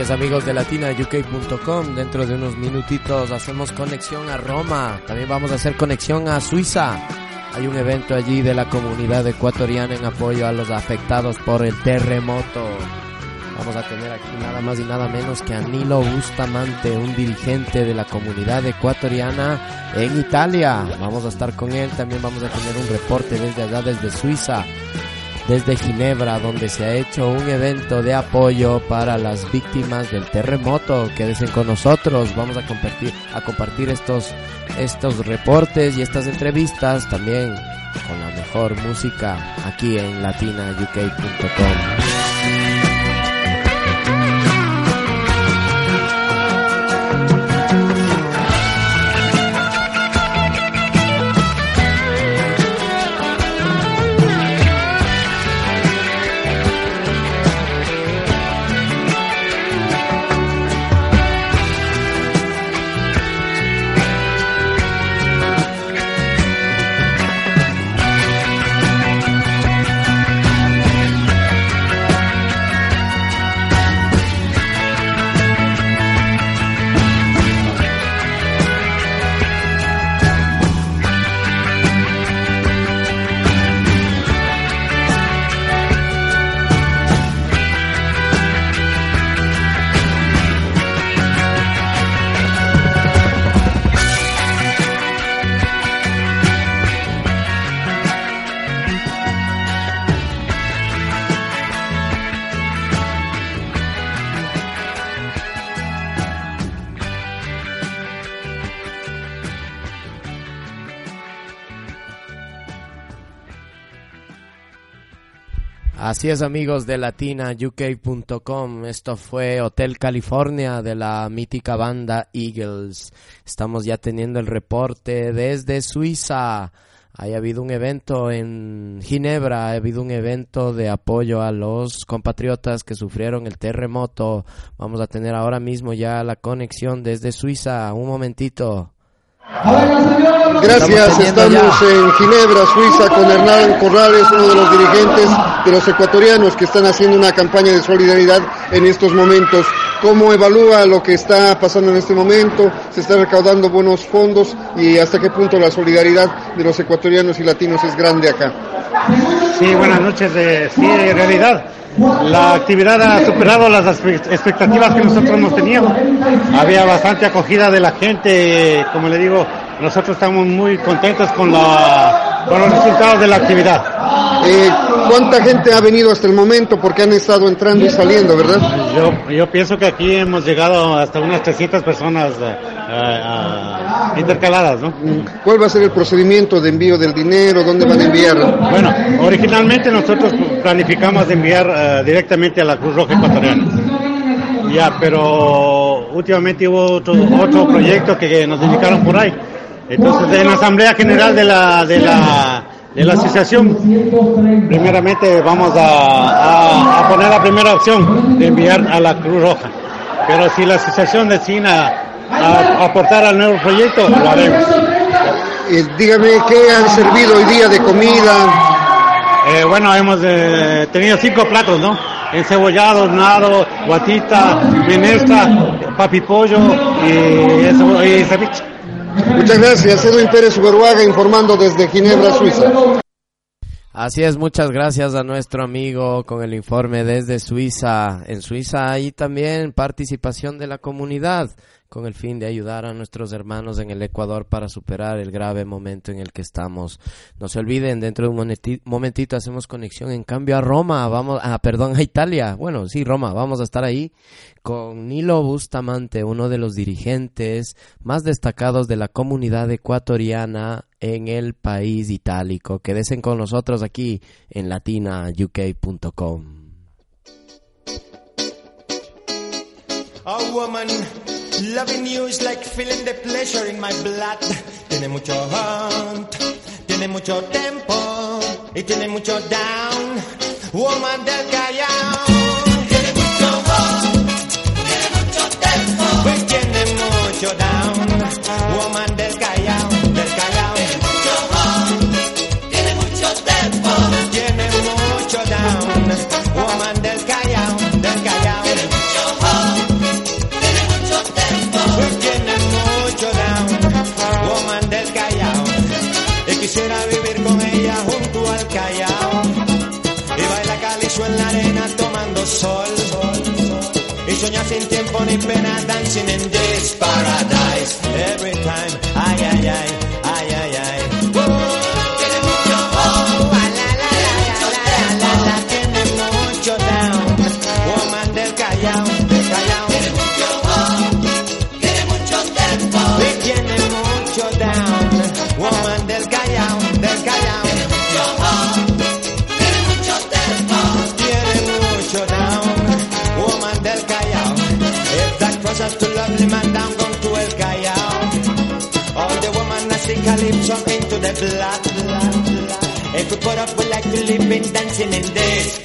Es amigos de latinauk.com, dentro de unos minutitos hacemos conexión a Roma, también vamos a hacer conexión a Suiza. Hay un evento allí de la comunidad ecuatoriana en apoyo a los afectados por el terremoto. Vamos a tener aquí nada más y nada menos que a Nilo Bustamante, un dirigente de la comunidad ecuatoriana en Italia. Vamos a estar con él, también vamos a tener un reporte desde allá, desde Suiza desde Ginebra, donde se ha hecho un evento de apoyo para las víctimas del terremoto. Quédense con nosotros, vamos a compartir, a compartir estos, estos reportes y estas entrevistas también con la mejor música aquí en latinauk.com. Así es amigos de latinauk.com, esto fue Hotel California de la mítica banda Eagles. Estamos ya teniendo el reporte desde Suiza. Ha habido un evento en Ginebra, ha habido un evento de apoyo a los compatriotas que sufrieron el terremoto. Vamos a tener ahora mismo ya la conexión desde Suiza. Un momentito. Gracias, estamos en Ginebra, Suiza, con Hernán Corrales, uno de los dirigentes de los ecuatorianos que están haciendo una campaña de solidaridad en estos momentos. ¿Cómo evalúa lo que está pasando en este momento? ¿Se está recaudando buenos fondos? ¿Y hasta qué punto la solidaridad de los ecuatorianos y latinos es grande acá? Sí, buenas noches. De, sí, en realidad la actividad ha superado las expectativas que nosotros hemos tenido. Había bastante acogida de la gente, como le digo, nosotros estamos muy contentos con, la, con los resultados de la actividad. Eh, ¿Cuánta gente ha venido hasta el momento? Porque han estado entrando y saliendo, ¿verdad? Yo, yo pienso que aquí hemos llegado hasta unas 300 personas eh, eh, intercaladas, ¿no? ¿Cuál va a ser el procedimiento de envío del dinero? ¿Dónde van a enviarlo? Bueno, originalmente nosotros planificamos enviar directamente a la Cruz Roja Ecuatoriana. Ya, pero últimamente hubo otro, otro proyecto que nos dedicaron por ahí. Entonces, en la Asamblea General de la, de la de la asociación, primeramente vamos a, poner la primera opción de enviar a la Cruz Roja. Pero si la asociación decide a, aportar al nuevo proyecto, lo haremos. Eh, dígame, ¿qué han servido hoy día de comida? Eh, bueno, hemos eh, tenido cinco platos, ¿no? Encebollado, nado, guatita, menestra, papipollo y, y ceviche. Muchas gracias, Edwin Pérez Uberuaga informando desde Ginebra, Suiza. Así es, muchas gracias a nuestro amigo con el informe desde Suiza. En Suiza hay también participación de la comunidad con el fin de ayudar a nuestros hermanos en el Ecuador para superar el grave momento en el que estamos. No se olviden, dentro de un momentito hacemos conexión en cambio a Roma, vamos, ah, perdón, a Italia. Bueno, sí, Roma, vamos a estar ahí con Nilo Bustamante, uno de los dirigentes más destacados de la comunidad ecuatoriana en el país itálico. Quédense con nosotros aquí en latinauk.com. Loving you is like feeling the pleasure in my blood. Tiene mucho hunt, tiene mucho tempo y tiene mucho down. Woman del Callao. Tiene mucho hunt, tiene mucho tempo. Pues tiene mucho down. Woman del Callao, del Callao. Tiene mucho hunt, tiene mucho tempo. Tiene mucho down. Woman del Callao, quisiera vivir con ella junto al Callao. Y baila calizo en la arena tomando sol. Y sueña sin tiempo ni pena dancing in this paradise. Put up, we like to live in dancing in this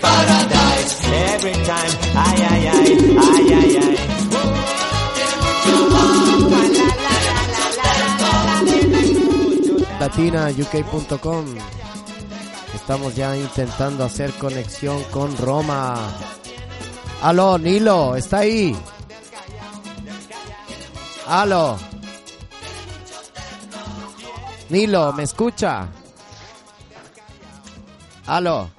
paradise every time. Ay, ay, ay, ay, ay, ay. latinauk.com. Estamos ya intentando hacer conexión con Roma. Aló, Nilo, está ahí. Aló. Nilo, ¿me escucha? Aló.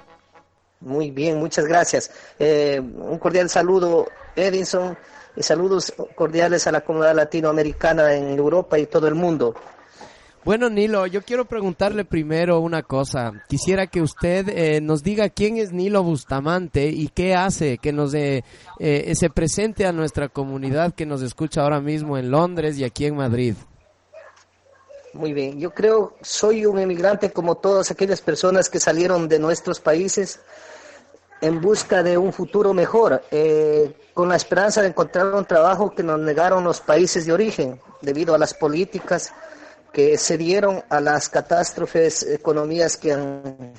Muy bien, muchas gracias. Eh, un cordial saludo, Edinson, y saludos cordiales a la comunidad latinoamericana en Europa y todo el mundo. Bueno, Nilo, yo quiero preguntarle primero una cosa. Quisiera que usted eh, nos diga quién es Nilo Bustamante y qué hace, que nos eh, se presente a nuestra comunidad que nos escucha ahora mismo en Londres y aquí en Madrid. Muy bien, yo creo soy un emigrante como todas aquellas personas que salieron de nuestros países en busca de un futuro mejor, eh, con la esperanza de encontrar un trabajo que nos negaron los países de origen debido a las políticas que se dieron a las catástrofes economías que han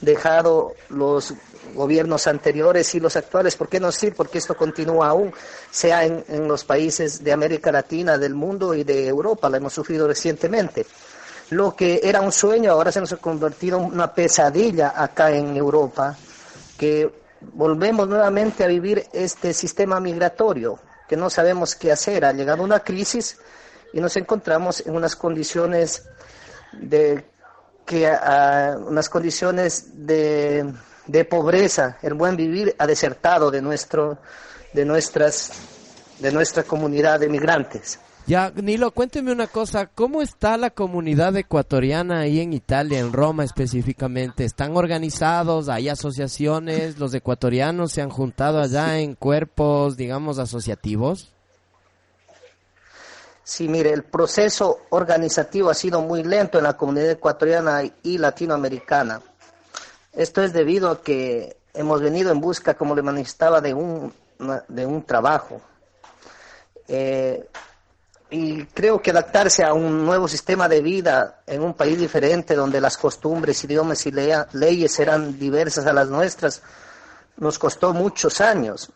dejado los gobiernos anteriores y los actuales. ¿Por qué no decir? Porque esto continúa aún, sea en, en, los países de América Latina, del mundo y de Europa. Lo hemos sufrido recientemente. Lo que era un sueño ahora se nos ha convertido en una pesadilla acá en Europa, que volvemos nuevamente a vivir este sistema migratorio, que no sabemos qué hacer. Ha llegado una crisis y nos encontramos en unas condiciones de que uh, unas condiciones de, de, pobreza, el buen vivir ha desertado de nuestro de nuestras de nuestra comunidad de migrantes. Ya, Nilo, cuénteme una cosa, ¿cómo está la comunidad ecuatoriana ahí en Italia, en Roma específicamente? ¿Están organizados? ¿Hay asociaciones? ¿Los ecuatorianos se han juntado allá en cuerpos, digamos, asociativos? Sí, mire, el proceso organizativo ha sido muy lento en la comunidad ecuatoriana y latinoamericana. Esto es debido a que hemos venido en busca, como le manifestaba, de un, de un trabajo. Eh, y creo que adaptarse a un nuevo sistema de vida en un país diferente, donde las costumbres, idiomas y leyes eran diversas a las nuestras, nos costó muchos años,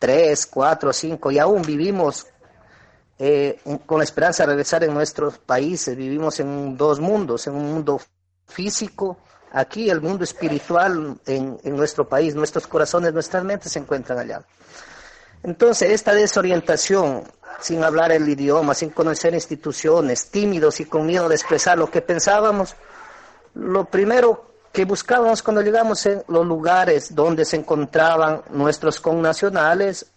tres, cuatro, cinco, y aún vivimos eh, con la esperanza de regresar en nuestros países. Vivimos en dos mundos, en un mundo físico, aquí el mundo espiritual en, en nuestro país, nuestros corazones, nuestras mentes se encuentran allá. Entonces, esta desorientación, sin hablar el idioma, sin conocer instituciones, tímidos y con miedo de expresar lo que pensábamos, lo primero que buscábamos cuando llegamos en los lugares donde se encontraban nuestros connacionales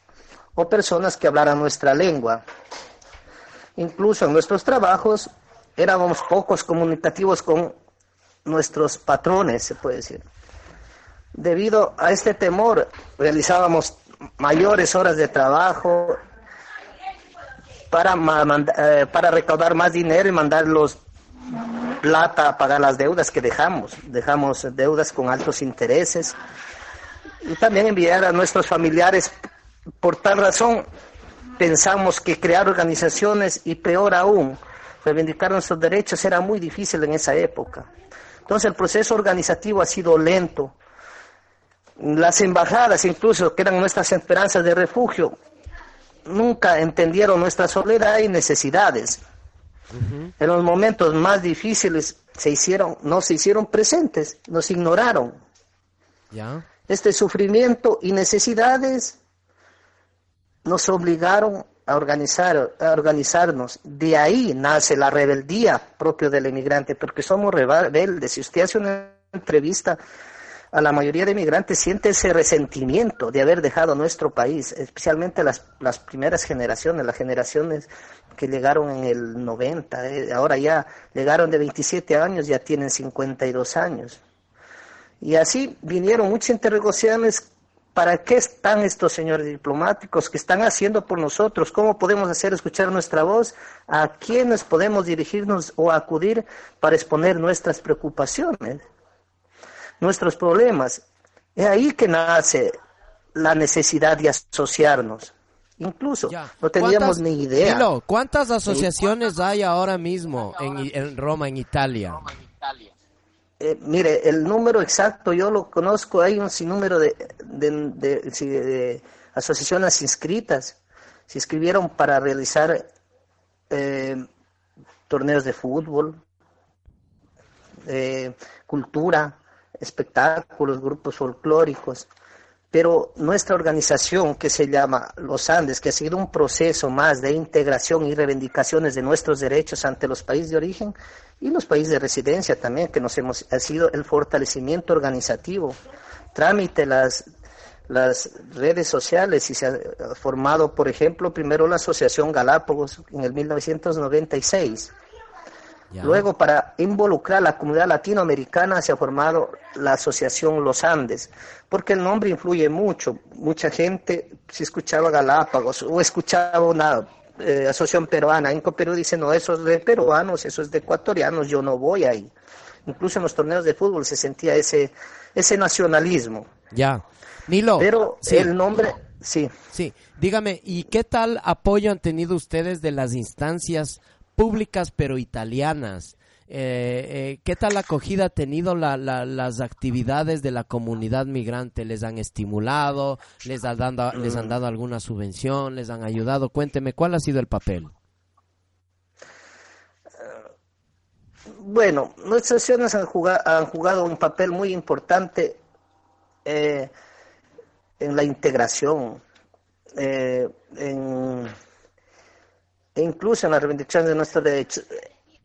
o personas que hablaran nuestra lengua. Incluso en nuestros trabajos éramos pocos comunicativos con nuestros patrones, se puede decir. Debido a este temor, realizábamos mayores horas de trabajo para, eh, para recaudar más dinero y mandarlos plata a pagar las deudas que dejamos. Dejamos deudas con altos intereses y también enviar a nuestros familiares. Por tal razón, pensamos que crear organizaciones y peor aún, reivindicar nuestros derechos era muy difícil en esa época. Entonces el proceso organizativo ha sido lento. Las embajadas, incluso, que eran nuestras esperanzas de refugio, nunca entendieron nuestra soledad y necesidades. En los momentos más difíciles se hicieron, no se hicieron presentes, nos ignoraron. Este sufrimiento y necesidades nos obligaron a organizar, a organizarnos. De ahí nace la rebeldía propia del emigrante, porque somos rebeldes. Si usted hace una entrevista a la mayoría de migrantes siente ese resentimiento de haber dejado nuestro país, especialmente las, las primeras generaciones, las generaciones que llegaron en el 90, eh, ahora ya llegaron de 27 años, ya tienen 52 años. Y así vinieron muchas interrogaciones, ¿para qué están estos señores diplomáticos? ¿Qué están haciendo por nosotros? ¿Cómo podemos hacer escuchar nuestra voz? ¿A quiénes podemos dirigirnos o acudir para exponer nuestras preocupaciones? nuestros problemas. Es ahí que nace la necesidad de asociarnos. Incluso no teníamos ni idea. ¿Cuántas asociaciones hay ahora mismo en, Roma, en Italia? Eh, mire, el número exacto yo lo conozco, hay un sinnúmero de, de, asociaciones inscritas. Se inscribieron para realizar eh, torneos de fútbol, eh, cultura, espectáculos, grupos folclóricos, pero nuestra organización que se llama Los Andes, que ha sido un proceso más de integración y reivindicaciones de nuestros derechos ante los países de origen y los países de residencia también, que nos hemos, ha sido el fortalecimiento organizativo, trámite las, las redes sociales y se ha formado, por ejemplo, primero la Asociación Galápagos en el 1996 Luego, para involucrar a la comunidad latinoamericana, se ha formado la Asociación Los Andes, porque el nombre influye mucho. Mucha gente, si escuchaba Galápagos o escuchaba una eh, asociación peruana, en Perú dice, no, eso es de peruanos, eso es de ecuatorianos, yo no voy ahí. Incluso en los torneos de fútbol se sentía ese, ese nacionalismo. Ya. Nilo. Pero el nombre, sí. Sí, dígame, ¿y qué tal apoyo han tenido ustedes de las instancias públicas pero italianas. Eh, eh, ¿Qué tal acogida ha tenido las actividades de la comunidad migrante? ¿Les han estimulado? ¿Les, han dado, ¿Les han dado alguna subvención? ¿Les han ayudado? Cuénteme, ¿cuál ha sido el papel? Bueno, nuestras acciones han jugado, han jugado un papel muy importante eh, en la integración, en e incluso en la reivindicación de nuestros derechos.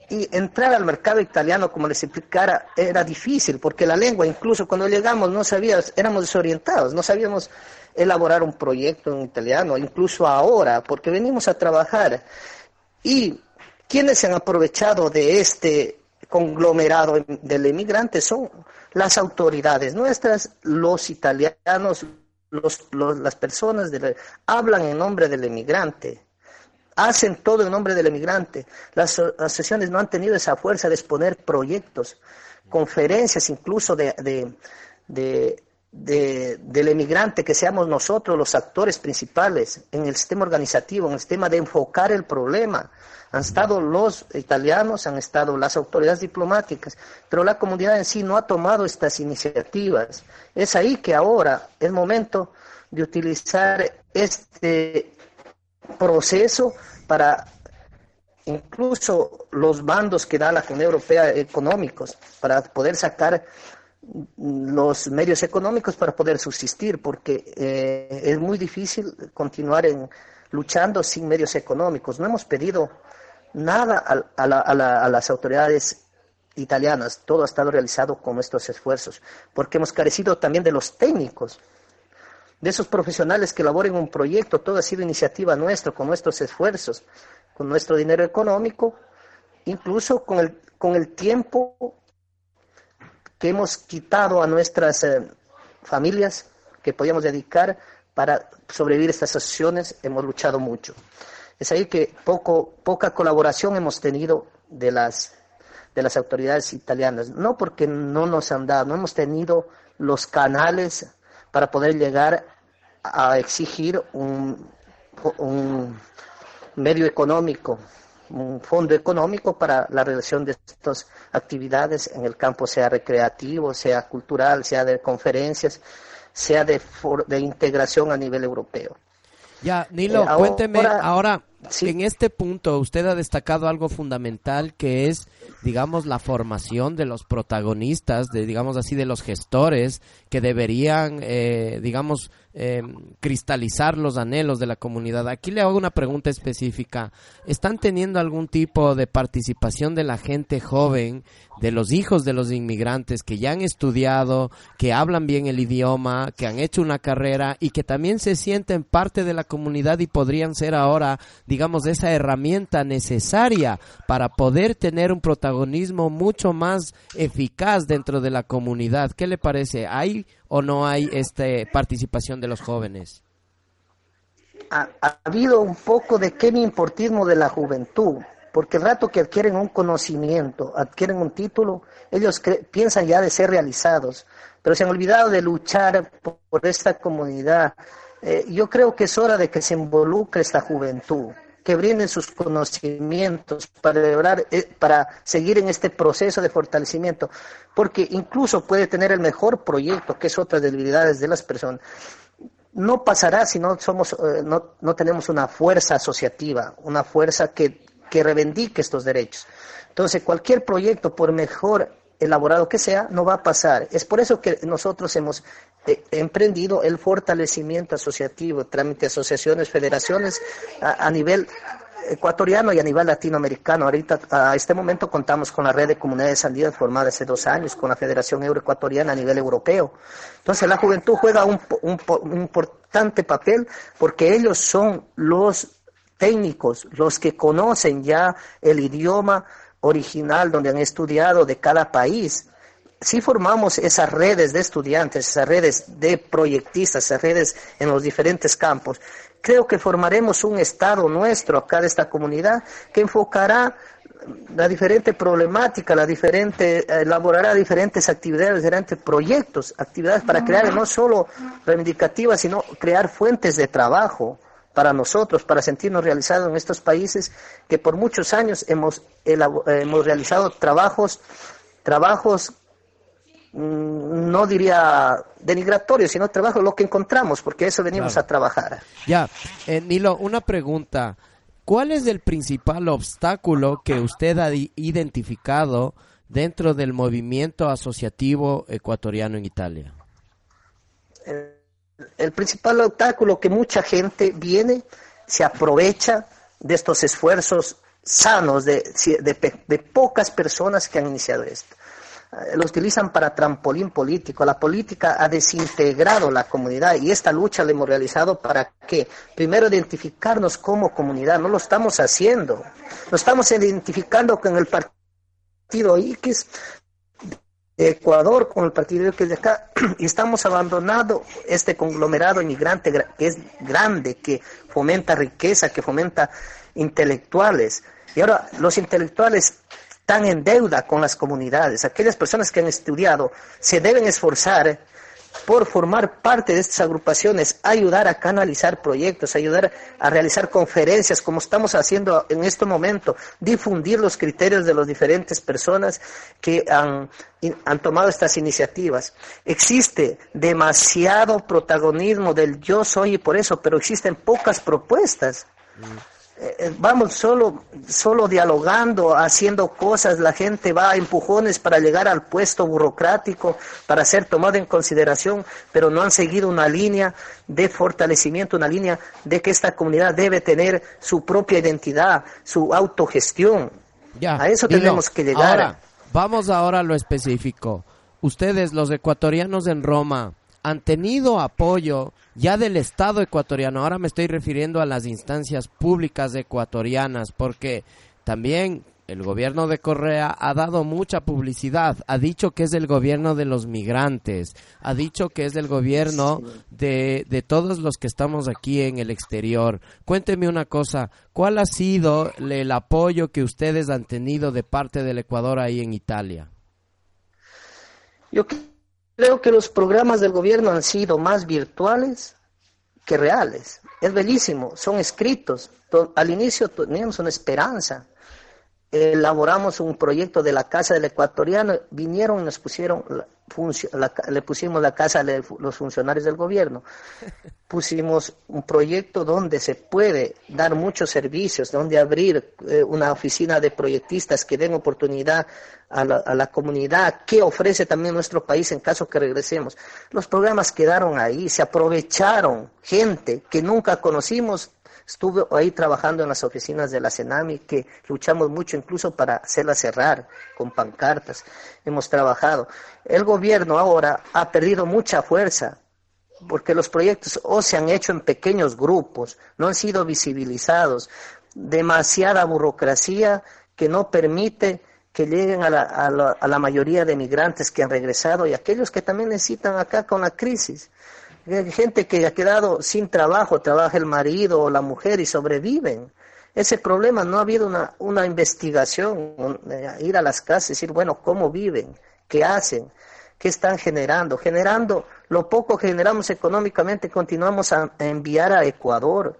Y entrar al mercado italiano, como les explicara, era difícil, porque la lengua, incluso cuando llegamos, no sabíamos, éramos desorientados, no sabíamos elaborar un proyecto en italiano, incluso ahora, porque venimos a trabajar. Y quienes se han aprovechado de este conglomerado del emigrante son las autoridades nuestras, los italianos, los, las personas de hablan en nombre del emigrante hacen todo en nombre del emigrante. Las asociaciones no han tenido esa fuerza de exponer proyectos, conferencias incluso de, del emigrante, que seamos nosotros los actores principales en el sistema organizativo, en el sistema de enfocar el problema. Han estado los italianos, han estado las autoridades diplomáticas, pero la comunidad en sí no ha tomado estas iniciativas. Es ahí que ahora es momento de utilizar este proceso para incluso los bandos que da la Unión Europea económicos, para poder sacar los medios económicos para poder subsistir, porque eh, es muy difícil continuar luchando sin medios económicos. No hemos pedido nada a, a las autoridades italianas, todo ha estado realizado con estos esfuerzos, porque hemos carecido también de los técnicos, de esos profesionales que elaboren un proyecto, todo ha sido iniciativa nuestra, con nuestros esfuerzos, con nuestro dinero económico, incluso con el, con el tiempo que hemos quitado a nuestras eh, familias, que podíamos dedicar para sobrevivir estas asociaciones, hemos luchado mucho. Es ahí que poco, poca colaboración hemos tenido de las, de las autoridades italianas, no porque no nos han dado, no hemos tenido los canales para poder llegar a exigir un, un medio económico, un fondo económico para la realización de estas actividades en el campo, sea recreativo, sea cultural, sea de conferencias, sea de, de integración a nivel europeo. Ya, Nilo, eh, cuénteme ahora, en este punto usted ha destacado algo fundamental que es, digamos, la formación de los protagonistas, de, digamos así, de los gestores que deberían, eh, digamos, eh, cristalizar los anhelos de la comunidad. Aquí le hago una pregunta específica. ¿Están teniendo algún tipo de participación de la gente joven, de los hijos de los inmigrantes que ya han estudiado, que hablan bien el idioma, que han hecho una carrera y que también se sienten parte de la comunidad y podrían ser ahora, digamos, esa herramienta necesaria para poder tener un protagonismo mucho más eficaz dentro de la comunidad? ¿Qué le parece? ¿Hay o no hay este, participación de los jóvenes? Ha, habido un poco de importismo de la juventud, porque el rato que adquieren un conocimiento, adquieren un título, ellos piensan ya de ser realizados, pero se han olvidado de luchar por, esta comunidad. Eh, yo creo que es hora de que se involucre esta juventud que brinden sus conocimientos para eh, para seguir en este proceso de fortalecimiento, porque incluso puede tener el mejor proyecto, que es otra debilidades de las personas. No pasará si no somos, eh, no, no tenemos una fuerza asociativa, una fuerza que, que reivindique estos derechos. Entonces, cualquier proyecto, por mejor elaborado que sea, no va a pasar. Es por eso que nosotros hemos eh, emprendido el fortalecimiento asociativo, trámite asociaciones, federaciones a, nivel ecuatoriano y a nivel latinoamericano. Ahorita, a este momento, contamos con la red de comunidades andinas formada hace dos años, con la Federación Euroecuatoriana a nivel europeo. Entonces, la juventud juega un, un importante papel porque ellos son los técnicos, los que conocen ya el idioma original donde han estudiado de cada país. Si formamos esas redes de estudiantes, esas redes de proyectistas, esas redes en los diferentes campos, creo que formaremos un Estado nuestro acá de esta comunidad que enfocará la diferente problemática, la diferente, elaborará diferentes actividades, diferentes proyectos, actividades para crear no solo reivindicativas, sino crear fuentes de trabajo para nosotros, para sentirnos realizados en estos países que por muchos años hemos, hemos realizado trabajos, trabajos Mm, no diría denigratorio, sino trabajo lo que encontramos, porque eso venimos a trabajar. Ya, eh, Nilo, una pregunta. ¿Cuál es el principal obstáculo que usted ha identificado dentro del movimiento asociativo ecuatoriano en Italia? El, principal obstáculo que mucha gente viene, se aprovecha de estos esfuerzos sanos de, de pocas personas que han iniciado esto. Eh, lo utilizan para trampolín político. La política ha desintegrado la comunidad y esta lucha la hemos realizado para que, primero, identificarnos como comunidad. No lo estamos haciendo. Lo estamos identificando con el partido X de Ecuador, con el partido X de acá, y estamos abandonando este conglomerado inmigrante que es grande, que fomenta riqueza, que fomenta intelectuales. Y ahora los intelectuales están en deuda con las comunidades. Aquellas personas que han estudiado se deben esforzar por formar parte de estas agrupaciones, ayudar a canalizar proyectos, ayudar a realizar conferencias, como estamos haciendo en este momento, difundir los criterios de las diferentes personas que han, han tomado estas iniciativas. Existe demasiado protagonismo del yo soy y por eso, pero existen pocas propuestas. eh, vamos solo, solo dialogando, haciendo cosas, la gente va a empujones para llegar al puesto burocrático, para ser tomado en consideración, pero no han seguido una línea de fortalecimiento, una línea de que esta comunidad debe tener su propia identidad, su autogestión. Ya, a eso tenemos que llegar. Ahora, vamos ahora a lo específico. Ustedes, los ecuatorianos en Roma, han tenido apoyo ya del Estado ecuatoriano. Ahora me estoy refiriendo a las instancias públicas ecuatorianas, porque también el gobierno de Correa ha dado mucha publicidad, ha dicho que es el gobierno de los migrantes, ha dicho que es el gobierno de, de todos los que estamos aquí en el exterior. Cuénteme una cosa, ¿cuál ha sido el apoyo que ustedes han tenido de parte del Ecuador ahí en Italia? Yo creo que los programas del gobierno han sido más virtuales que reales. Es bellísimo, son escritos. Al inicio teníamos una esperanza. Elaboramos un proyecto de la Casa del Ecuatoriano, vinieron y nos pusieron, la, le pusimos la casa de los funcionarios del gobierno. Pusimos un proyecto donde se puede dar muchos servicios, donde abrir eh, una oficina de proyectistas que den oportunidad a la, a la, comunidad, que ofrece también nuestro país en caso que regresemos. Los programas quedaron ahí, se aprovecharon gente que nunca conocimos. Estuve ahí trabajando en las oficinas de la CENAMI, que luchamos mucho incluso para hacerla cerrar con pancartas. Hemos trabajado. El gobierno ahora ha perdido mucha fuerza porque los proyectos o se han hecho en pequeños grupos, no han sido visibilizados, demasiada burocracia que no permite que lleguen a la, a, la, a la, mayoría de migrantes que han regresado y aquellos que también necesitan acá con la crisis. Gente que ha quedado sin trabajo, trabaja el marido o la mujer y sobreviven. Ese problema no ha habido una, una investigación, ir a las casas y decir, bueno, ¿cómo viven? ¿Qué hacen? ¿Qué están generando? Generando lo poco que generamos económicamente, continuamos a enviar a Ecuador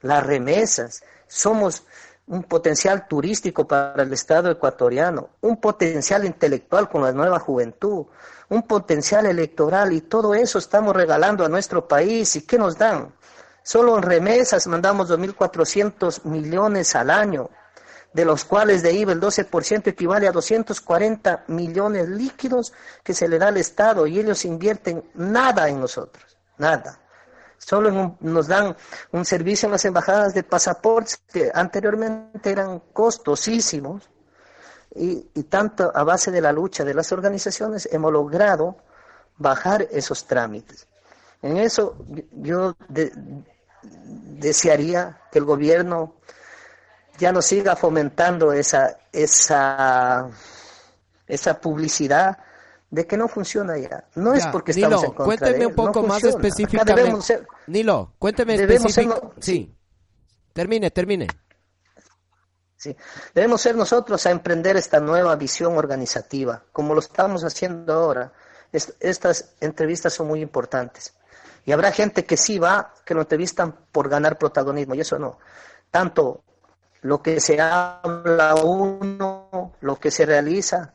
las remesas. Somos un potencial turístico para el Estado ecuatoriano, un potencial intelectual con la nueva juventud, un potencial electoral y todo eso estamos regalando a nuestro país. ¿Y qué nos dan? Solo en remesas mandamos 2.400 millones al año, de los cuales de IVA el 12% equivale a 240 millones líquidos que se le da al Estado y ellos invierten nada en nosotros, nada. Solo un, nos dan un servicio en las embajadas de pasaportes que anteriormente eran costosísimos y, y tanto a base de la lucha de las organizaciones hemos logrado bajar esos trámites. En eso yo de, desearía que el gobierno ya no siga fomentando esa, esa, esa publicidad de que no funciona ya. No ya, es porque Nilo, estamos en contra cuénteme de él, un poco no más específicamente. Ser, Nilo, cuénteme específicamente. Sí. Termine, termine. Sí. Debemos ser nosotros a emprender esta nueva visión organizativa, como lo estamos haciendo ahora. Est estas entrevistas son muy importantes. Y habrá gente que sí va, que lo entrevistan por ganar protagonismo, y eso no. Tanto lo que se habla uno, lo que se realiza,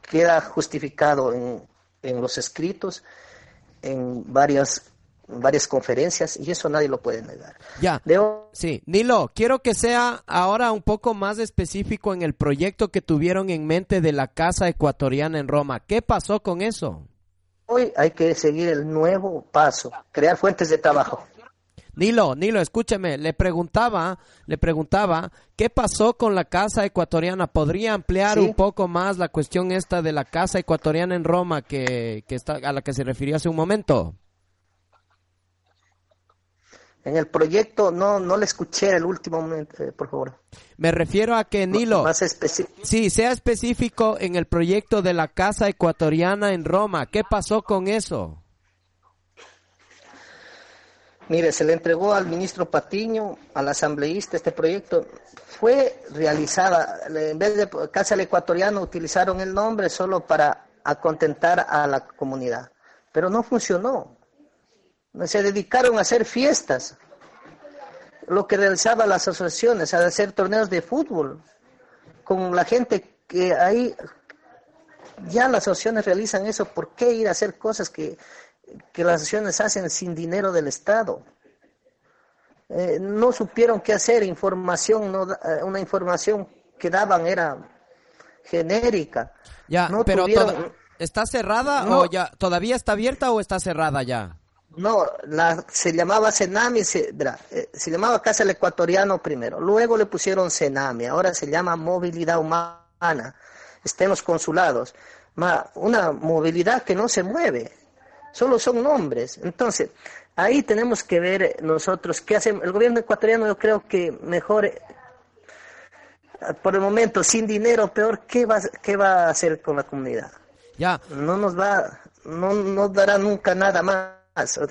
queda justificado en, en los escritos, en varias varias conferencias y eso nadie lo puede negar. Ya. De sí, Nilo, quiero que sea ahora un poco más específico en el proyecto que tuvieron en mente de la Casa Ecuatoriana en Roma. ¿Qué pasó con eso? Hoy hay que seguir el nuevo paso, crear fuentes de trabajo. Nilo, Nilo, escúcheme, le preguntaba, le preguntaba, ¿qué pasó con la casa ecuatoriana? ¿Podría ampliar Sí. un poco más la cuestión esta de la casa ecuatoriana en Roma que, que está, a la que se refirió hace un momento? En el proyecto no no le escuché el último momento, eh, por favor. Me refiero a que Nilo, Más específico. sí, sea específico en el proyecto de la casa ecuatoriana en Roma. ¿Qué pasó con eso? Mire, se le entregó al ministro Patiño, al asambleísta, este proyecto. Fue realizada, en vez de Casa del Ecuatoriano, utilizaron el nombre solo para acontentar a la comunidad. Pero no funcionó. Se dedicaron a hacer fiestas. Lo que realizaban las asociaciones, a hacer torneos de fútbol. Con la gente que ahí ya las asociaciones realizan eso, ¿por qué ir a hacer cosas que, que las asociaciones hacen sin dinero del Estado? eh, no supieron qué hacer, información, no, eh, una información que daban era genérica. Ya, No pero tuvieron- ¿está cerrada No. o ya todavía está abierta o está cerrada ya? No, la, se llamaba Senami, se, eh, se llamaba Casa del Ecuatoriano primero, luego le pusieron Senami, ahora se llama Movilidad Humana, está en los consulados, Ma- una movilidad que no se mueve, solo son nombres. Entonces, ahí tenemos que ver nosotros qué hacemos. El gobierno ecuatoriano yo creo que mejor, por el momento, sin dinero, peor, ¿qué va, qué va a hacer con la comunidad? Ya, no nos va, no nos dará nunca nada más.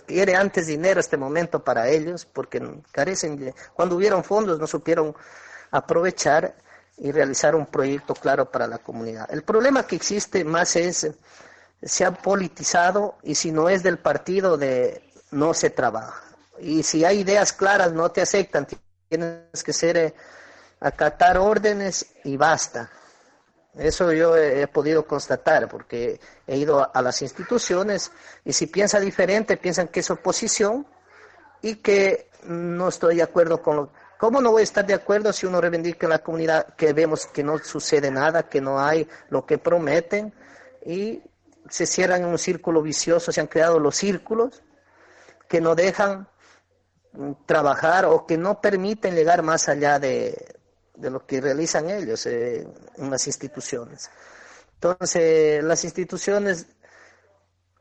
Quiere antes dinero este momento para ellos, porque carecen de, cuando hubieron fondos no supieron aprovechar y realizar un proyecto claro para la comunidad. El problema que existe más es, se ha politizado y si no es del partido de no se trabaja. Y si hay ideas claras no te aceptan, tienes que ser eh, acatar órdenes y basta. Eso yo he, podido constatar porque he ido a, a las instituciones y si piensa diferente, piensan que es oposición y que no estoy de acuerdo con lo... ¿Cómo no voy a estar de acuerdo si uno reivindica en la comunidad que vemos que no sucede nada, que no hay lo que prometen y se cierran en un círculo vicioso, se han creado los círculos que no dejan mm, trabajar o que no permiten llegar más allá de, de lo que realizan ellos eh, en las instituciones. Entonces, las instituciones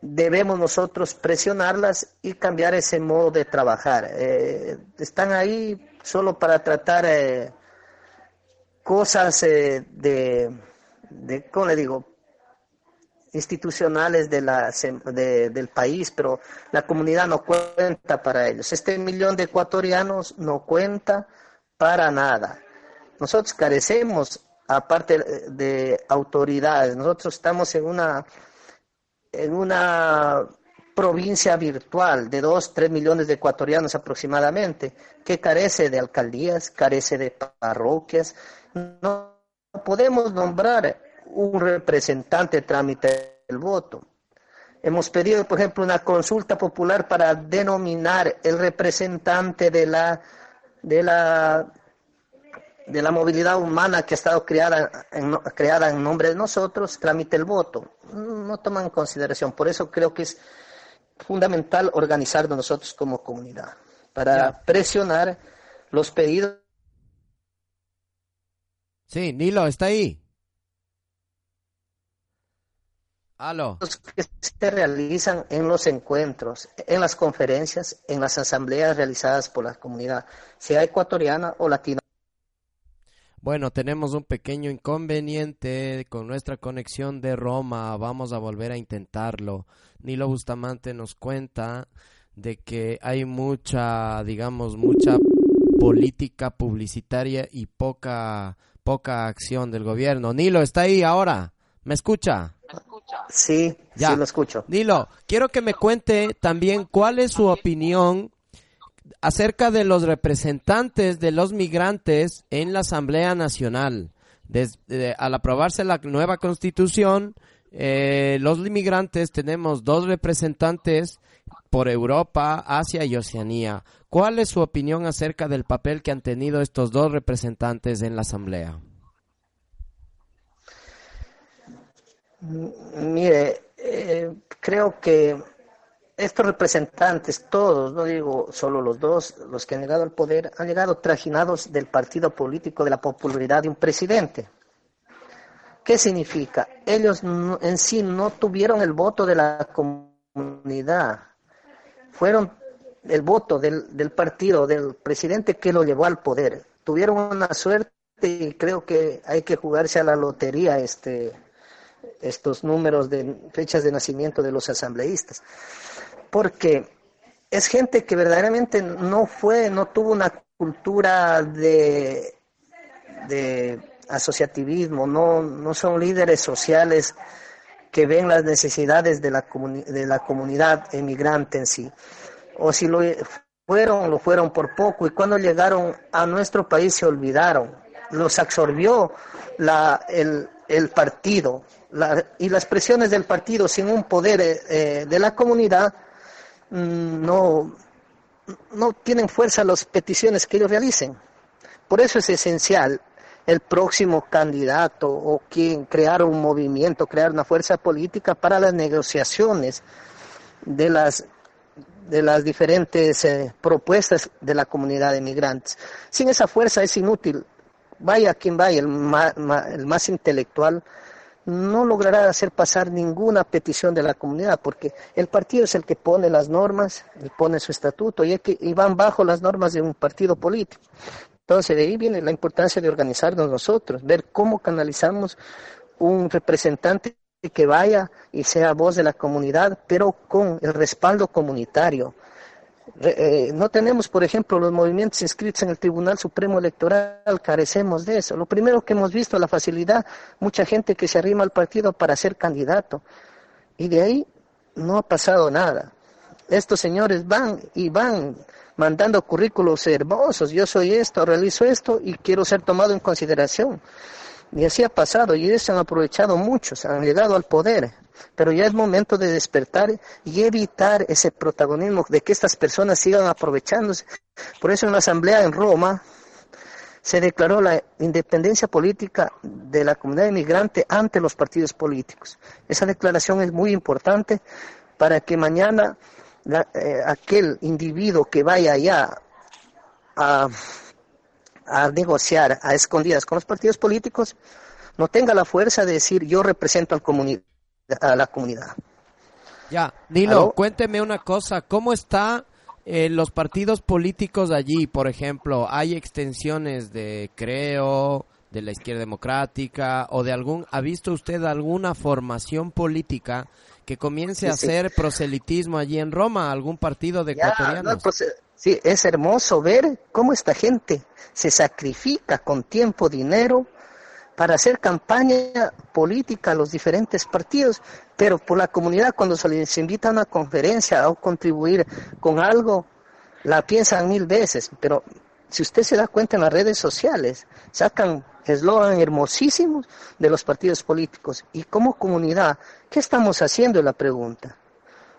debemos nosotros presionarlas y cambiar ese modo de trabajar. Eh, están ahí solo para tratar eh, cosas de, de, ¿cómo le digo? institucionales de la, de- del país, pero la comunidad no cuenta para ellos. Este millón de ecuatorianos no cuenta para nada. Nosotros carecemos, aparte de autoridades, nosotros estamos en una, en una provincia virtual de dos, tres millones de ecuatorianos aproximadamente, que carece de alcaldías, carece de parroquias. No podemos nombrar un representante trámite del voto. Hemos pedido, por ejemplo, una consulta popular para denominar el representante de la, de la, de la movilidad humana que ha estado creada en, creada en nombre de nosotros, trámite el voto. No toman en consideración. Por eso creo que es fundamental organizarnos nosotros como comunidad para presionar los pedidos sí, Nilo, está ahí. Aló. que se realizan en los encuentros, en las conferencias, en las asambleas realizadas por la comunidad, sea ecuatoriana o latina. Bueno, tenemos un pequeño inconveniente con nuestra conexión de Roma. Vamos a volver a intentarlo. Nilo Bustamante nos cuenta de que hay mucha, digamos, mucha política publicitaria y poca, poca acción del gobierno. Nilo, está ahí ahora. ¿Me escucha? Sí, Ya. sí lo escucho. Nilo, quiero que me cuente también cuál es su opinión acerca de los representantes de los migrantes en la Asamblea Nacional. Desde, al aprobarse la nueva constitución, eh, los inmigrantes tenemos dos representantes por Europa, Asia y Oceanía. ¿Cuál es su opinión acerca del papel que han tenido estos dos representantes en la Asamblea? Mire, eh, creo que estos representantes, todos, no digo solo los dos, los que han llegado al poder, han llegado trajinados del partido político de la popularidad de un presidente. ¿Qué significa? Ellos en sí no tuvieron el voto de la comunidad, fueron el voto del, del partido, del presidente que lo llevó al poder. Tuvieron una suerte y creo que hay que jugarse a la lotería este, estos números de fechas de nacimiento de los asambleístas. Porque es gente que verdaderamente no fue, no tuvo una cultura de, de asociativismo, no, no son líderes sociales que ven las necesidades de la, de la comunidad emigrante en sí. O si lo fueron, lo fueron por poco y cuando llegaron a nuestro país se olvidaron. Los absorbió la, el, el partido y las presiones del partido sin un poder eh, eh, de la comunidad no, no tienen fuerza las peticiones que ellos realicen. Por eso es esencial el próximo candidato o quien crear un movimiento, crear una fuerza política para las negociaciones de las de las diferentes eh, propuestas de la comunidad de migrantes. Sin esa fuerza es inútil. Vaya quien vaya, el el más intelectual, no logrará hacer pasar ninguna petición de la comunidad, porque el partido es el que pone las normas, y pone su estatuto, y, que, y van bajo las normas de un partido político. Entonces, de ahí viene la importancia de organizarnos nosotros, ver cómo canalizamos un representante que vaya y sea voz de la comunidad, pero con el respaldo comunitario, eh, no tenemos, por ejemplo, los movimientos inscritos en el Tribunal Supremo Electoral, carecemos de eso. Lo primero que hemos visto, la facilidad, mucha gente que se arrima al partido para ser candidato. Y de ahí no ha pasado nada. Estos señores van y van mandando currículos hermosos. Yo soy esto, realizo esto y quiero ser tomado en consideración. Y así ha pasado, y ellos han aprovechado muchos, han llegado al poder. Pero ya es momento de despertar y evitar ese protagonismo de que estas personas sigan aprovechándose. Por eso en la asamblea en Roma se declaró la independencia política de la comunidad inmigrante ante los partidos políticos. Esa declaración es muy importante para que mañana eh, aquel individuo que vaya allá a a negociar a escondidas con los partidos políticos no tenga la fuerza de decir yo represento al a la comunidad. Ya, Nilo, cuénteme una cosa, ¿cómo está eh, los partidos políticos allí? Por ejemplo, ¿hay extensiones de Creo, de la Izquierda Democrática o de algún, ¿ha visto usted alguna formación política que comience a hacer proselitismo allí en Roma, algún partido de ecuatorianos? Sí, es hermoso ver cómo esta gente se sacrifica con tiempo, dinero, para hacer campaña política a los diferentes partidos, pero por la comunidad cuando se les invita a una conferencia o contribuir con algo, la piensan mil veces, pero si usted se da cuenta en las redes sociales, sacan eslogan hermosísimos de los partidos políticos. Y como comunidad, ¿qué estamos haciendo? Es la pregunta.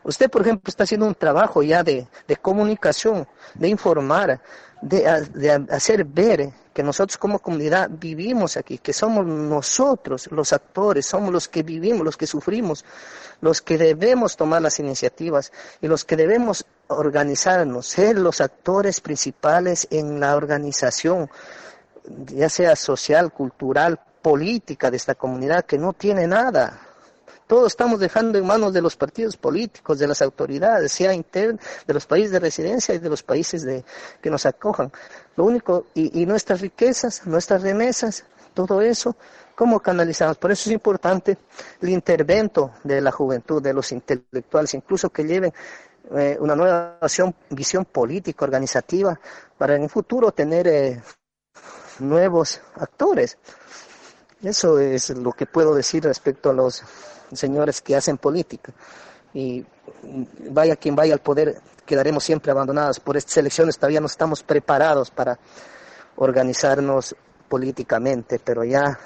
Usted, por ejemplo, está haciendo un trabajo ya de, comunicación, de informar, de, hacer ver que nosotros como comunidad vivimos aquí, que somos nosotros los actores, somos los que vivimos, los que sufrimos, los que debemos tomar las iniciativas y los que debemos organizarnos, ser los actores principales en la organización, ya sea social, cultural, política de esta comunidad que no tiene nada. Todo estamos dejando en manos de los partidos políticos, de las autoridades, sea interno, de los países de residencia y de los países de, que nos acojan. Lo único, y, y nuestras riquezas, nuestras remesas, todo eso, ¿cómo canalizamos? Por eso es importante el intervento de la juventud, de los intelectuales, incluso que lleven eh, una nueva visión, visión política, organizativa, para en el futuro tener eh, nuevos actores. Eso es lo que puedo decir respecto a los señores que hacen política. Y vaya quien vaya al poder, quedaremos siempre abandonados. Por estas elecciones todavía no estamos preparados para organizarnos políticamente, pero ya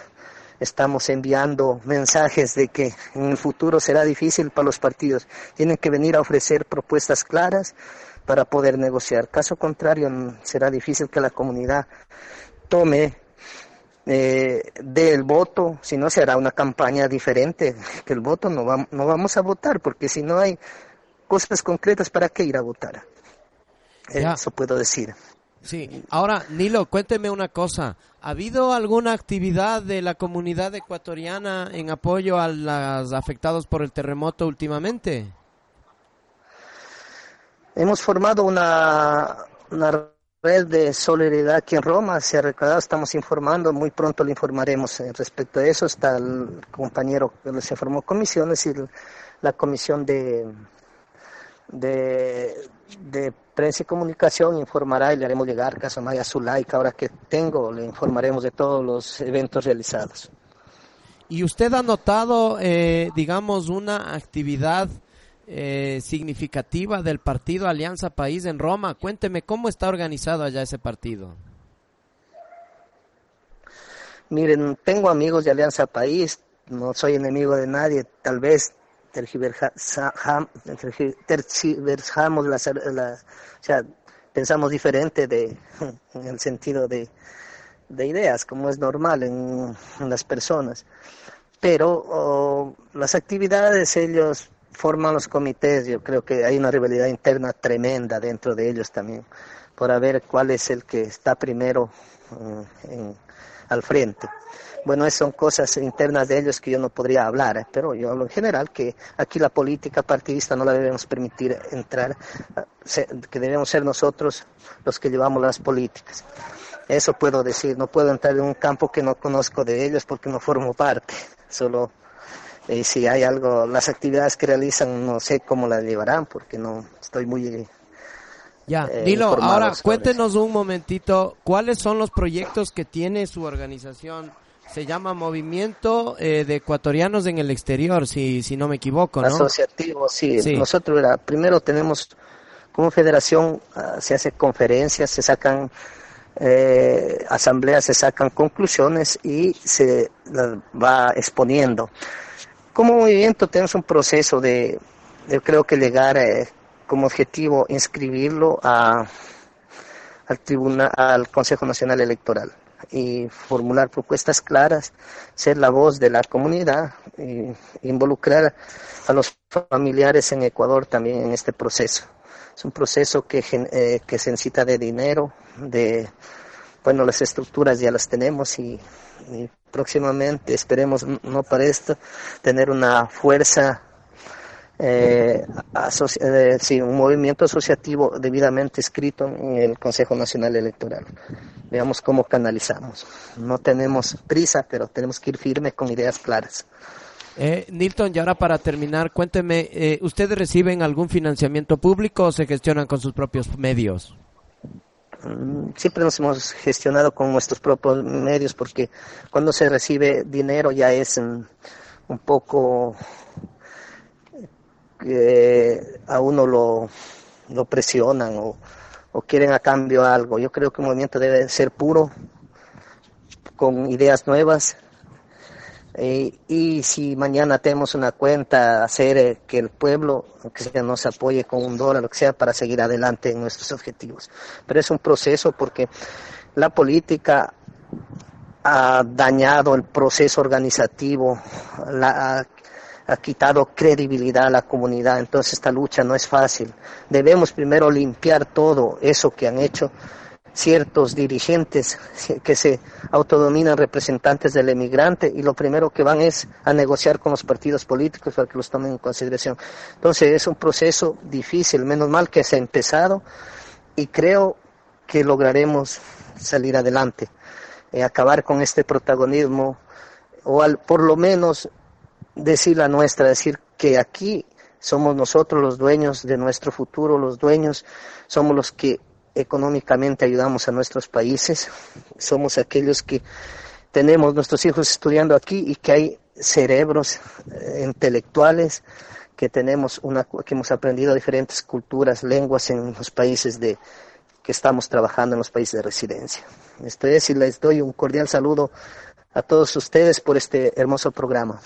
estamos enviando mensajes de que en el futuro será difícil para los partidos. Tienen que venir a ofrecer propuestas claras para poder negociar. Caso contrario, será difícil que la comunidad tome eh, del voto, si no será una campaña diferente, que el voto no, no vamos a votar, porque si no hay cosas concretas, ¿para qué ir a votar? Eso puedo decir. Sí, ahora Nilo, cuénteme una cosa. ¿Ha habido alguna actividad de la comunidad ecuatoriana en apoyo a los afectados por el terremoto últimamente? Hemos formado una, una red de solidaridad aquí en Roma se ha recordado, estamos informando, muy pronto le informaremos eh, respecto a eso. Está el compañero que se formó comisiones y la comisión de, de, de prensa y comunicación informará y le haremos llegar caso Maya su like. Ahora que tengo, le informaremos de todos los eventos realizados. ¿Y usted ha notado, eh, digamos, una actividad eh, significativa del partido Alianza País en Roma. Cuénteme cómo está organizado allá ese partido. Miren, tengo amigos de Alianza País, no soy enemigo de nadie, tal vez tergiversamos la, o sea, pensamos diferente de, en el sentido de, de ideas, como es normal en, las personas. Pero oh, las actividades, ellos forman los comités, yo creo que hay una rivalidad interna tremenda dentro de ellos también, para ver cuál es el que está primero mm, al frente. Bueno, son cosas internas de ellos que yo no podría hablar, ¿eh? pero yo hablo en general que aquí la política partidista no la debemos permitir entrar, que debemos ser nosotros los que llevamos las políticas. Eso puedo decir, no puedo entrar en un campo que no conozco de ellos porque no formo parte, solo eh, si hay algo, las actividades que realizan no sé cómo las llevarán porque no estoy muy ya, eh, dilo, ahora cuéntenos un momentito, ¿cuáles son los proyectos que tiene su organización? Se llama Movimiento eh, de Ecuatorianos en el Exterior, si, si no me equivoco, ¿no? Asociativo, sí. Nosotros, era, primero tenemos, como federación, ah, se hace conferencias, se sacan eh, asambleas, se sacan conclusiones y se las va exponiendo. Como movimiento tenemos un proceso de, yo creo que llegar eh, como objetivo inscribirlo al tribunal, al Consejo Nacional Electoral y formular propuestas claras, ser la voz de la comunidad e involucrar a los familiares en Ecuador también en este proceso. Es un proceso que, eh, que se necesita de dinero, de, bueno, las estructuras ya las tenemos y, y próximamente esperemos, no para esto, tener una fuerza eh, eh, sí, un movimiento asociativo debidamente escrito en el Consejo Nacional Electoral. Veamos cómo canalizamos. No tenemos prisa, pero tenemos que ir firme con ideas claras. Eh, Nilton, y ahora para terminar, cuénteme, eh, ¿ustedes reciben algún financiamiento público o se gestionan con sus propios medios? Mm, siempre nos hemos gestionado con nuestros propios medios porque cuando se recibe dinero ya es un poco que a uno lo, lo presionan o, o quieren a cambio algo. Yo creo que un movimiento debe ser puro, con ideas nuevas. Eh, y si mañana tenemos una cuenta, hacer eh, que el pueblo, aunque sea, nos apoye con un dólar, lo que sea, para seguir adelante en nuestros objetivos. Pero es un proceso porque la política ha dañado el proceso organizativo, la, ha quitado credibilidad a la comunidad, entonces esta lucha no es fácil. Debemos primero limpiar todo eso que han hecho ciertos dirigentes que se autodominan representantes del emigrante y lo primero que van es a negociar con los partidos políticos para que los tomen en consideración. Entonces es un proceso difícil, menos mal que se ha empezado y creo que lograremos salir adelante, eh, acabar con este protagonismo o al, por lo menos decir la nuestra, decir que aquí somos nosotros los dueños de nuestro futuro, los dueños, somos los que económicamente ayudamos a nuestros países, somos aquellos que tenemos nuestros hijos estudiando aquí y que hay cerebros eh, intelectuales que tenemos una que hemos aprendido diferentes culturas, lenguas en los países de que estamos trabajando en los países de residencia. Esto es y les doy un cordial saludo a todos ustedes por este hermoso programa.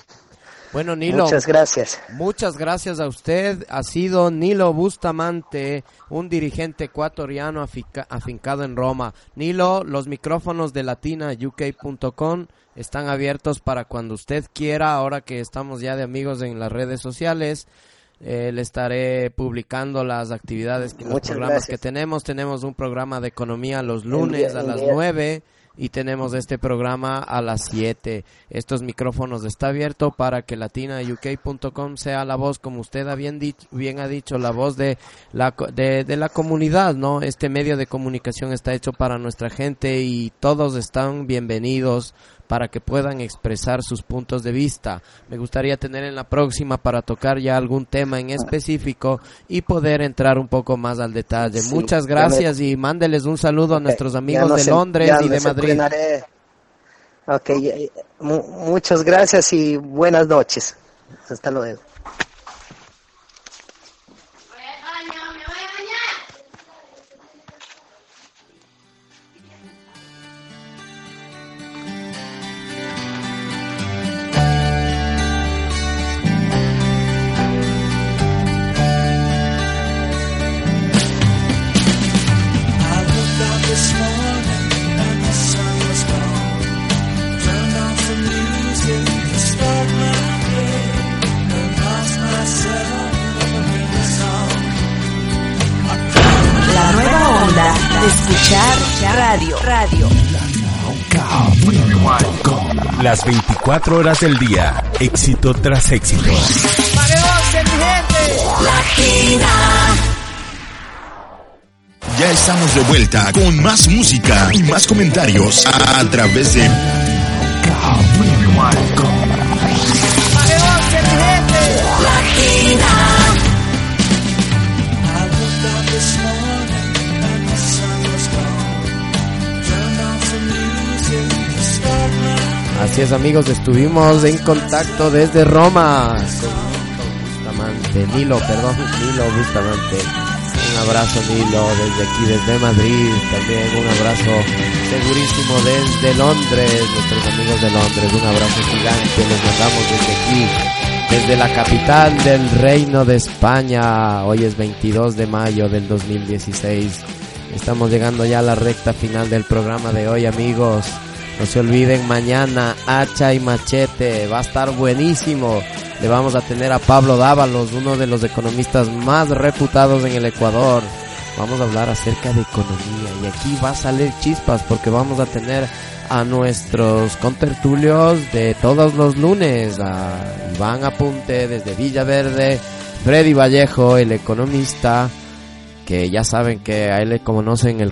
Bueno, Nilo. Muchas gracias. Muchas gracias a usted. Ha sido Nilo Bustamante, un dirigente ecuatoriano afincado en Roma. Nilo, los micrófonos de latinauk.com están abiertos para cuando usted quiera. Ahora que estamos ya de amigos en las redes sociales, eh, le estaré publicando las actividades los programas que tenemos. Tenemos un programa de economía los lunes a las nueve y tenemos este programa a las 7. Estos micrófonos está abierto para que latinauk.com sea la voz, como usted ha bien, dicho, bien ha dicho, la voz de la, de, de la comunidad, ¿no? Este medio de comunicación está hecho para nuestra gente y todos están bienvenidos para que puedan expresar sus puntos de vista. Me gustaría tener en la próxima para tocar ya algún tema en específico y poder entrar un poco más al detalle. Muchas gracias y mándeles un saludo a nuestros amigos de Londres y de Madrid. Ok, muchas gracias y buenas noches. Hasta luego. Escuchar radio, radio. Las 24 horas del día, éxito tras éxito. Ya estamos de vuelta con más música y más comentarios a, a través de Así es amigos, estuvimos en contacto desde Roma con Bustamante, Nilo, perdón, Nilo Bustamante. Un abrazo Nilo desde aquí, desde Madrid, también un abrazo segurísimo desde Londres, nuestros amigos de Londres, un abrazo gigante, les mandamos desde aquí, desde la capital del Reino de España. Hoy es 22 de mayo del 2016. Estamos llegando ya a la recta final del programa de hoy amigos. No se olviden mañana hacha y machete, va a estar buenísimo. Le vamos a tener a Pablo Dávalos, uno de los economistas más reputados en el Ecuador. Vamos a hablar acerca de economía y aquí va a salir chispas porque vamos a tener a nuestros contertulios de todos los lunes, a Iván Apunte desde Villaverde, Freddy Vallejo, el economista, que ya saben que a él le conocen el,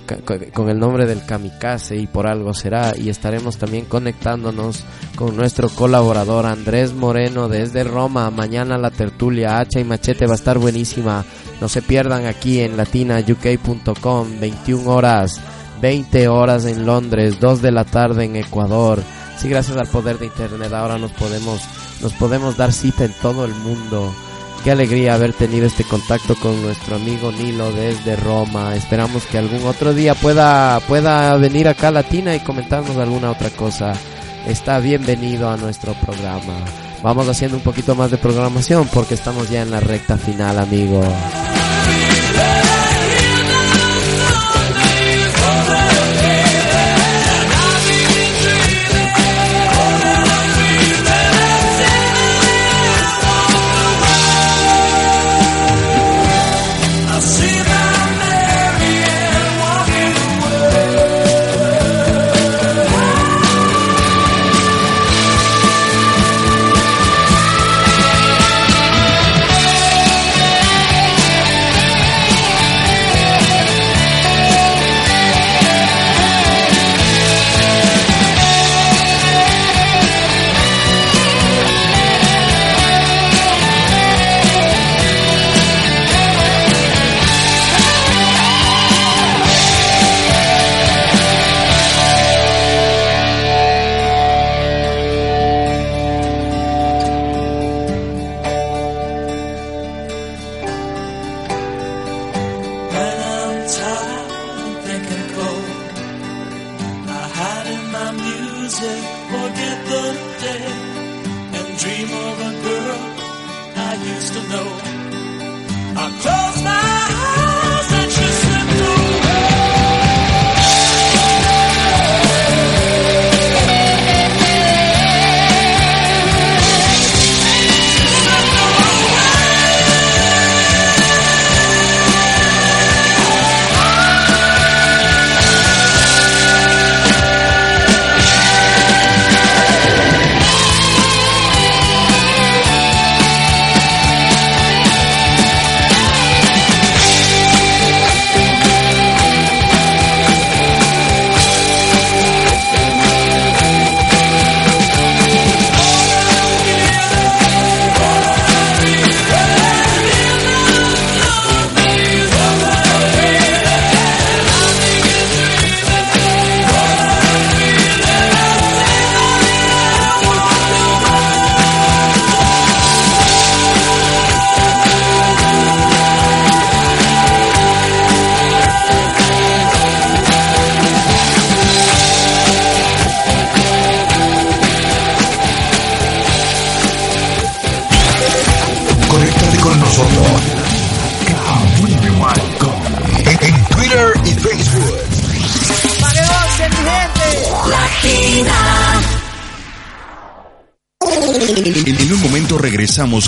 con el nombre del kamikaze y por algo será y estaremos también conectándonos con nuestro colaborador Andrés Moreno desde Roma. Mañana la tertulia hacha y machete va a estar buenísima. No se pierdan aquí en latinauk.com 21 horas 20 horas en Londres 2 de la tarde en Ecuador. Sí gracias al poder de internet ahora nos podemos nos podemos dar cita en todo el mundo Qué alegría haber tenido este contacto con nuestro amigo Nilo desde Roma. Esperamos que algún otro día pueda, pueda venir acá a Latina y comentarnos alguna otra cosa. Está bienvenido a nuestro programa. Vamos haciendo un poquito más de programación porque estamos ya en la recta final, amigos.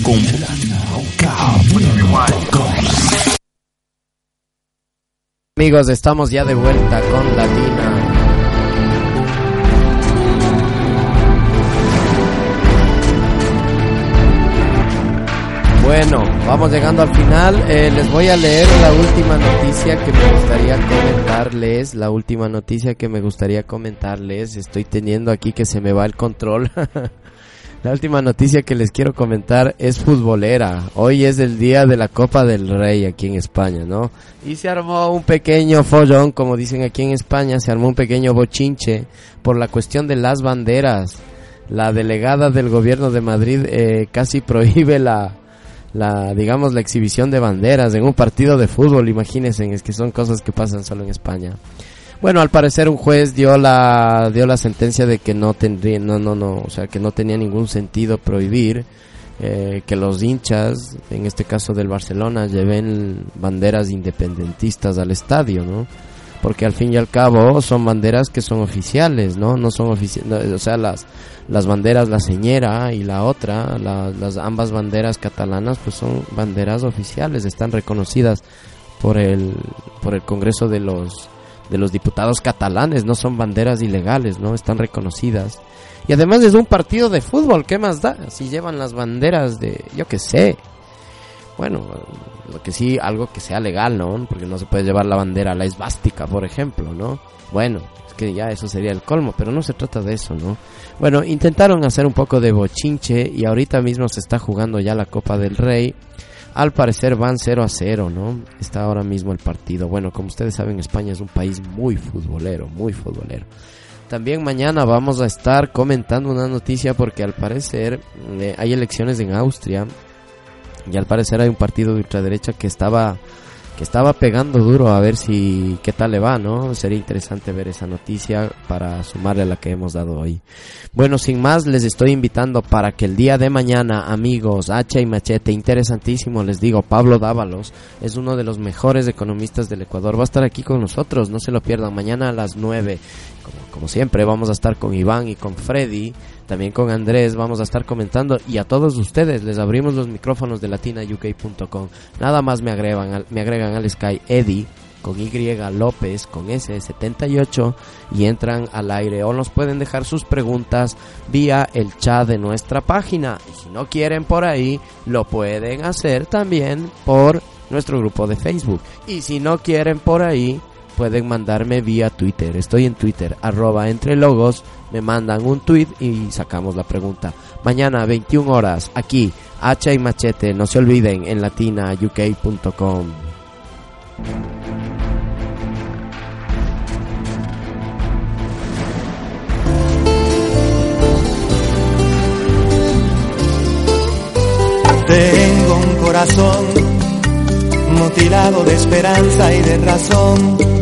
Con Amigos, estamos ya de vuelta con Latina. Bueno, vamos llegando al final. Eh, les voy a leer la última noticia que me gustaría comentarles. La última noticia que me gustaría comentarles. Estoy teniendo aquí que se me va el control. la última noticia que les quiero comentar es futbolera. Hoy es el día de la Copa del Rey aquí en España, ¿no? Y se armó un pequeño follón, como dicen aquí en España, se armó un pequeño bochinche por la cuestión de las banderas. La delegada del gobierno de Madrid eh, casi prohíbe la, la digamos la exhibición de banderas en un partido de fútbol, imagínense, es que son cosas que pasan solo en España. Bueno, al parecer un juez dio la dio la sentencia de que no tendría no no no, o sea, que no tenía ningún sentido prohibir eh, que los hinchas, en este caso del Barcelona, lleven banderas independentistas al estadio, ¿no? Porque al fin y al cabo son banderas que son oficiales, ¿no? No son oficiales, o sea, las las banderas, la señera y la otra, las ambas banderas catalanas, pues son banderas oficiales, están reconocidas por el, por el Congreso de los, de los diputados catalanes, no son banderas ilegales, ¿no? Están reconocidas. Y además es un partido de fútbol, ¿qué más da? Si llevan las banderas de, yo qué sé. Bueno, lo que sí, algo que sea legal, ¿no? Porque no se puede llevar la bandera, la esvástica, por ejemplo, ¿no? Bueno, es que ya eso sería el colmo, pero no se trata de eso, ¿no? Bueno, intentaron hacer un poco de bochinche y ahorita mismo se está jugando ya la Copa del Rey. Al parecer van 0 a 0, ¿no? Está ahora mismo el partido. Bueno, como ustedes saben, España es un país muy futbolero, muy futbolero. También mañana vamos a estar comentando una noticia porque al parecer eh, hay elecciones en Austria y al parecer hay un partido de ultraderecha que estaba estaba pegando duro a ver si qué tal le va, ¿no? Sería interesante ver esa noticia para sumarle a la que hemos dado hoy. Bueno, sin más, les estoy invitando para que el día de mañana, amigos, Hacha y Machete, interesantísimo, les digo, Pablo Dávalos es uno de los mejores economistas del Ecuador, va a estar aquí con nosotros, no se lo pierdan, mañana a las 9, como, como siempre, vamos a estar con Iván y con Freddy también con Andrés vamos a estar comentando y a todos ustedes les abrimos los micrófonos de latinauk.com. Nada más me agregan, al, me agregan al Sky Eddie con Y López con S78 y entran al aire o nos pueden dejar sus preguntas vía el chat de nuestra página y si no quieren por ahí lo pueden hacer también por nuestro grupo de Facebook y si no quieren por ahí pueden mandarme vía Twitter. Estoy en Twitter, arroba entre logos, me mandan un tweet y sacamos la pregunta. Mañana 21 horas, aquí, hacha y machete, no se olviden, en latinauk.com. Tengo un corazón mutilado de esperanza y de razón.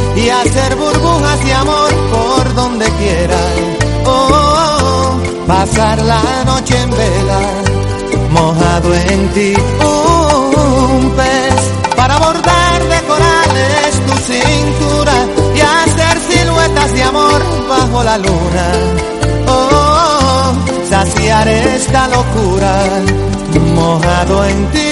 y hacer burbujas de amor por donde quiera. Oh, oh, oh, pasar la noche en vela, mojado en ti, un pez para bordar de corales tu cintura y hacer siluetas de amor bajo la luna. Oh, saciar esta locura, mojado en ti.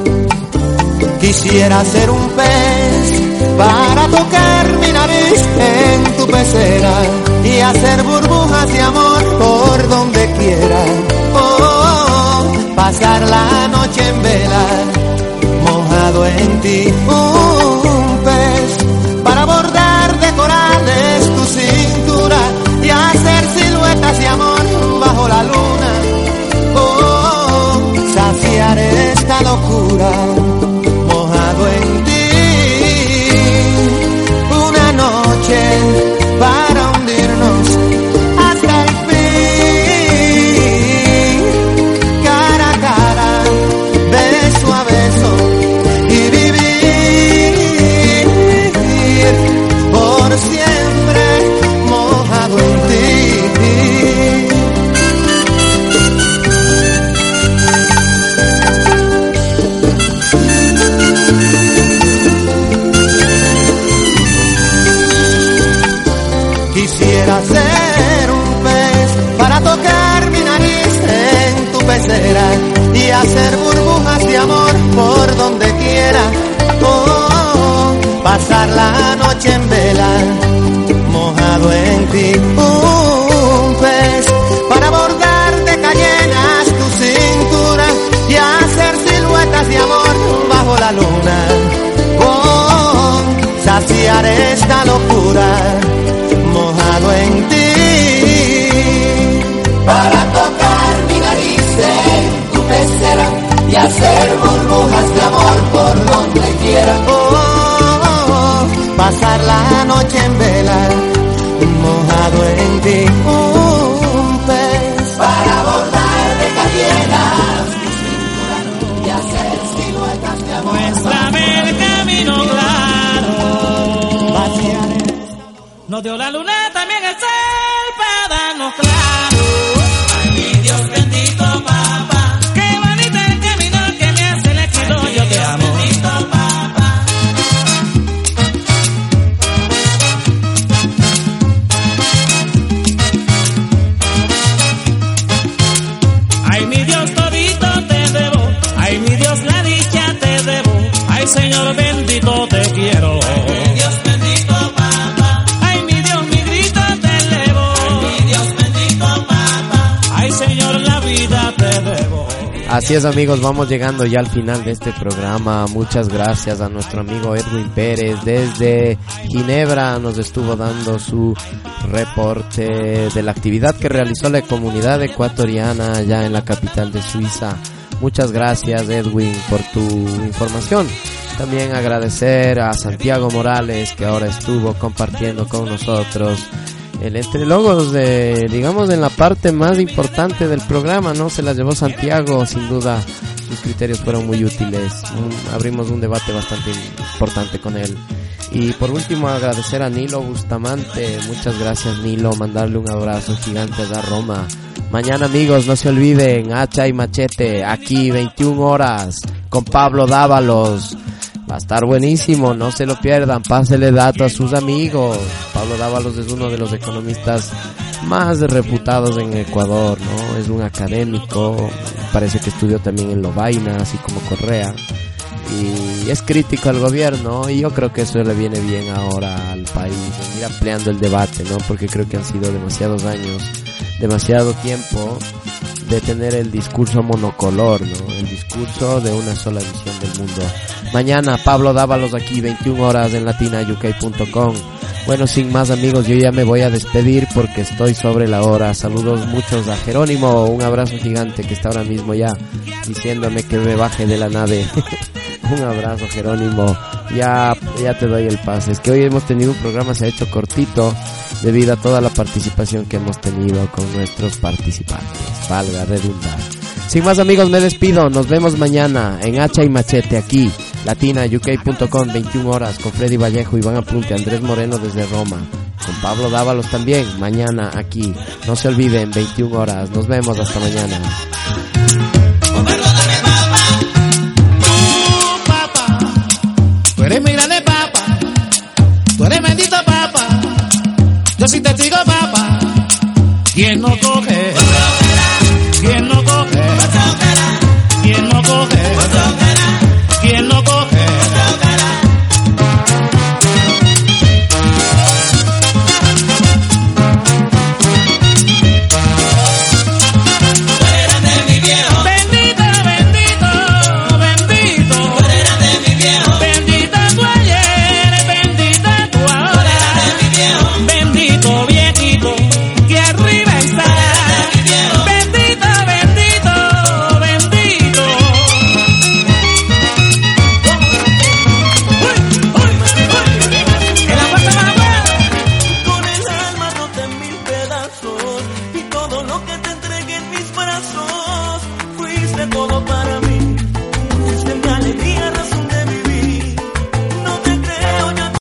Quisiera ser un pez para tocar mi nariz en tu pecera y hacer burbujas de amor por donde quiera. Oh, pasar la noche en vela, mojado en ti. Un pez para bordar de corales tu cintura y hacer siluetas de amor bajo la luna. Oh, saciar esta locura Así es amigos, vamos llegando ya al final de este programa. Muchas gracias a nuestro amigo Edwin Pérez desde Ginebra. Nos estuvo dando su reporte de la actividad que realizó la comunidad ecuatoriana allá en la capital de Suiza. Muchas gracias Edwin por tu información. También agradecer a Santiago Morales que ahora estuvo compartiendo con nosotros el entre logos de, digamos, en la parte más importante del programa, ¿no? Se las llevó Santiago, sin duda sus criterios fueron muy útiles. Abrimos un debate bastante importante con él. Y por último agradecer a Nilo Bustamante, muchas gracias Nilo, mandarle un abrazo gigante a Roma. Mañana amigos, no se olviden, hacha y machete, aquí 21 horas, con Pablo Dávalos. Va a estar buenísimo, no se lo pierdan, pásele dato a sus amigos. Pablo Dávalos es uno de los economistas más reputados en Ecuador, ¿no? Es un académico, parece que estudió también en Lovaina, así como Correa. Y es crítico al gobierno y yo creo que eso le viene bien ahora al país, ir ampliando el debate, ¿no? Porque creo que han sido demasiados años, demasiado tiempo de tener el discurso monocolor, ¿no? El discurso de una sola visión del mundo. Mañana Pablo Dávalos aquí 21 horas en latinauk.com. Bueno, sin más amigos, yo ya me voy a despedir porque estoy sobre la hora. Saludos muchos a Jerónimo, un abrazo gigante que está ahora mismo ya diciéndome que me baje de la nave. un abrazo Jerónimo, ya, ya te doy el pase. Es que hoy hemos tenido un programa, se ha hecho cortito debido a toda la participación que hemos tenido con nuestros participantes. Valga redundar. Sin más amigos, me despido. Nos vemos mañana en Hacha y Machete aquí, latinauk.com, 21 horas, con Freddy Vallejo, Iván Apunte, Andrés Moreno desde Roma, con Pablo Dávalos también, mañana aquí. No se olviden, 21 horas. Nos vemos hasta mañana. quien nos toque